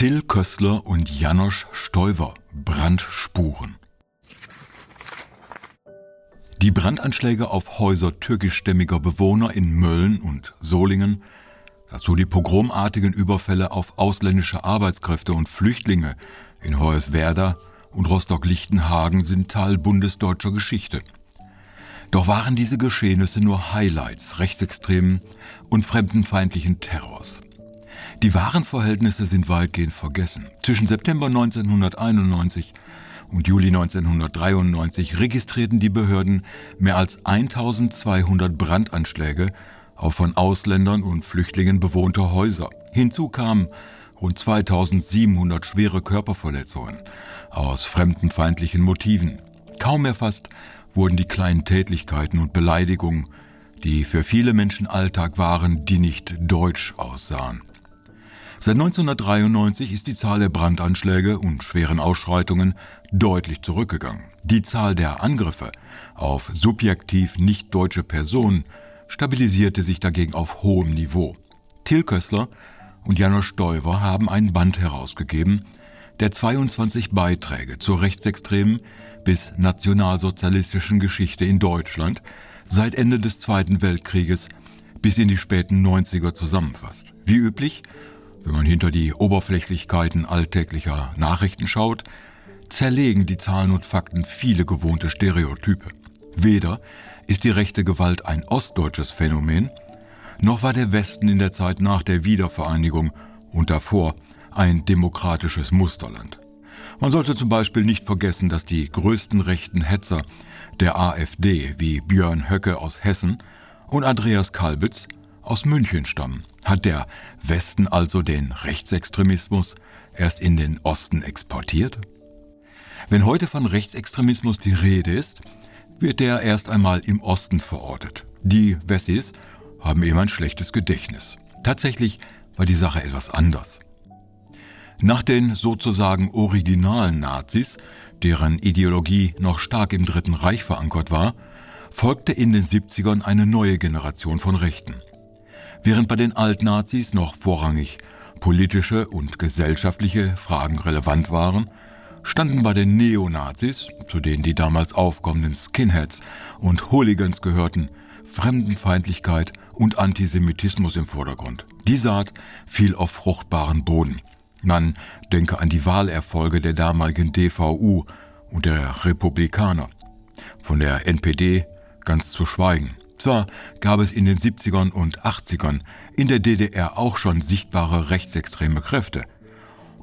Till Kössler und Janosch Stoiver Brandspuren. Die Brandanschläge auf Häuser türkischstämmiger Bewohner in Mölln und Solingen, dazu die pogromartigen Überfälle auf ausländische Arbeitskräfte und Flüchtlinge in Hoyerswerda und Rostock-Lichtenhagen sind Teil bundesdeutscher Geschichte. Doch waren diese Geschehnisse nur Highlights rechtsextremen und fremdenfeindlichen Terrors. Die wahren Verhältnisse sind weitgehend vergessen. Zwischen September 1991 und Juli 1993 registrierten die Behörden mehr als 1200 Brandanschläge auf von Ausländern und Flüchtlingen bewohnte Häuser. Hinzu kamen rund 2700 schwere Körperverletzungen aus fremdenfeindlichen Motiven. Kaum erfasst wurden die kleinen Tätlichkeiten und Beleidigungen, die für viele Menschen Alltag waren, die nicht deutsch aussahen. Seit 1993 ist die Zahl der Brandanschläge und schweren Ausschreitungen deutlich zurückgegangen. Die Zahl der Angriffe auf subjektiv nicht deutsche Personen stabilisierte sich dagegen auf hohem Niveau. Till Kössler und Janusz Stoiver haben einen Band herausgegeben, der 22 Beiträge zur rechtsextremen bis nationalsozialistischen Geschichte in Deutschland seit Ende des Zweiten Weltkrieges bis in die späten 90er zusammenfasst. Wie üblich wenn man hinter die Oberflächlichkeiten alltäglicher Nachrichten schaut, zerlegen die Zahlen und Fakten viele gewohnte Stereotype. Weder ist die rechte Gewalt ein ostdeutsches Phänomen, noch war der Westen in der Zeit nach der Wiedervereinigung und davor ein demokratisches Musterland. Man sollte zum Beispiel nicht vergessen, dass die größten rechten Hetzer der AfD wie Björn Höcke aus Hessen und Andreas Kalbitz aus München stammen. Hat der Westen also den Rechtsextremismus erst in den Osten exportiert? Wenn heute von Rechtsextremismus die Rede ist, wird der erst einmal im Osten verortet. Die Wessis haben eben ein schlechtes Gedächtnis. Tatsächlich war die Sache etwas anders. Nach den sozusagen originalen Nazis, deren Ideologie noch stark im Dritten Reich verankert war, folgte in den 70ern eine neue Generation von Rechten. Während bei den Altnazis noch vorrangig politische und gesellschaftliche Fragen relevant waren, standen bei den Neonazis, zu denen die damals aufkommenden Skinheads und Hooligans gehörten, Fremdenfeindlichkeit und Antisemitismus im Vordergrund. Die Saat fiel auf fruchtbaren Boden. Man denke an die Wahlerfolge der damaligen DVU und der Republikaner. Von der NPD ganz zu schweigen. Zwar gab es in den 70ern und 80ern in der DDR auch schon sichtbare rechtsextreme Kräfte,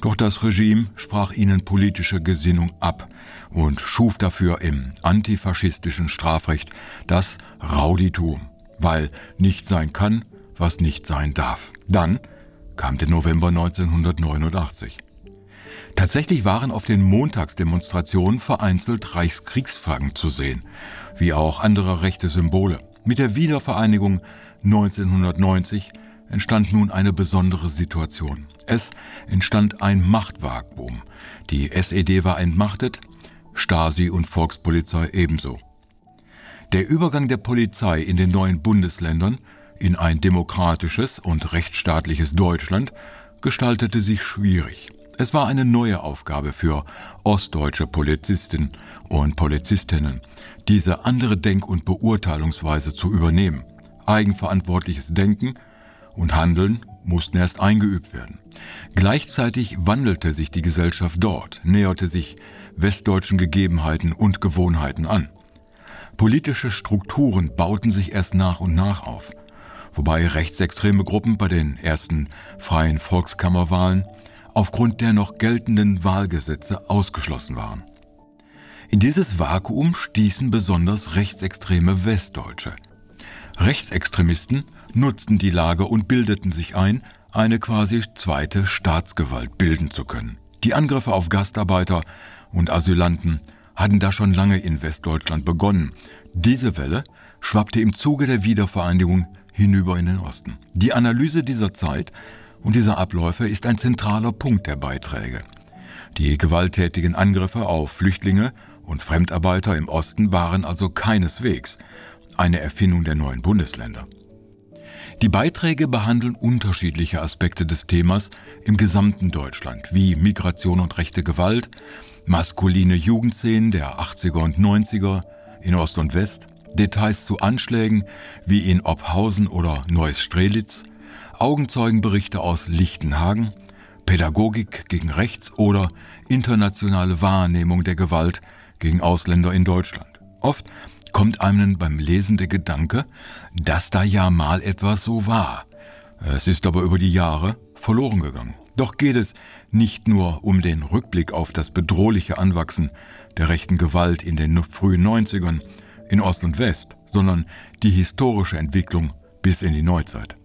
doch das Regime sprach ihnen politische Gesinnung ab und schuf dafür im antifaschistischen Strafrecht das Rauditum, weil nicht sein kann, was nicht sein darf. Dann kam der November 1989. Tatsächlich waren auf den Montagsdemonstrationen vereinzelt Reichskriegsflaggen zu sehen, wie auch andere rechte Symbole. Mit der Wiedervereinigung 1990 entstand nun eine besondere Situation. Es entstand ein Machtvakuum. Die SED war entmachtet, Stasi und Volkspolizei ebenso. Der Übergang der Polizei in den neuen Bundesländern in ein demokratisches und rechtsstaatliches Deutschland gestaltete sich schwierig. Es war eine neue Aufgabe für ostdeutsche Polizisten und Polizistinnen, diese andere Denk- und Beurteilungsweise zu übernehmen. Eigenverantwortliches Denken und Handeln mussten erst eingeübt werden. Gleichzeitig wandelte sich die Gesellschaft dort, näherte sich westdeutschen Gegebenheiten und Gewohnheiten an. Politische Strukturen bauten sich erst nach und nach auf, wobei rechtsextreme Gruppen bei den ersten freien Volkskammerwahlen aufgrund der noch geltenden Wahlgesetze ausgeschlossen waren. In dieses Vakuum stießen besonders rechtsextreme Westdeutsche. Rechtsextremisten nutzten die Lage und bildeten sich ein, eine quasi zweite Staatsgewalt bilden zu können. Die Angriffe auf Gastarbeiter und Asylanten hatten da schon lange in Westdeutschland begonnen. Diese Welle schwappte im Zuge der Wiedervereinigung hinüber in den Osten. Die Analyse dieser Zeit und dieser Abläufe ist ein zentraler Punkt der Beiträge. Die gewalttätigen Angriffe auf Flüchtlinge und Fremdarbeiter im Osten waren also keineswegs eine Erfindung der neuen Bundesländer. Die Beiträge behandeln unterschiedliche Aspekte des Themas im gesamten Deutschland, wie Migration und rechte Gewalt, maskuline Jugendszenen der 80er und 90er in Ost und West, Details zu Anschlägen wie in Ophausen oder Neuss-Strelitz, Augenzeugenberichte aus Lichtenhagen, Pädagogik gegen Rechts oder internationale Wahrnehmung der Gewalt gegen Ausländer in Deutschland. Oft kommt einem beim Lesen der Gedanke, dass da ja mal etwas so war. Es ist aber über die Jahre verloren gegangen. Doch geht es nicht nur um den Rückblick auf das bedrohliche Anwachsen der rechten Gewalt in den frühen 90ern in Ost und West, sondern die historische Entwicklung bis in die Neuzeit.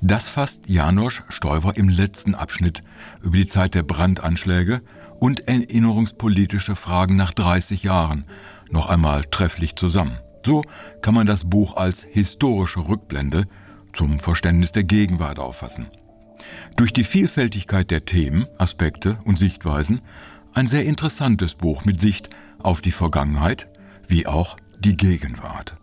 Das fasst Janosch Stoiber im letzten Abschnitt über die Zeit der Brandanschläge und erinnerungspolitische Fragen nach 30 Jahren noch einmal trefflich zusammen. So kann man das Buch als historische Rückblende zum Verständnis der Gegenwart auffassen. Durch die Vielfältigkeit der Themen, Aspekte und Sichtweisen ein sehr interessantes Buch mit Sicht auf die Vergangenheit wie auch die Gegenwart.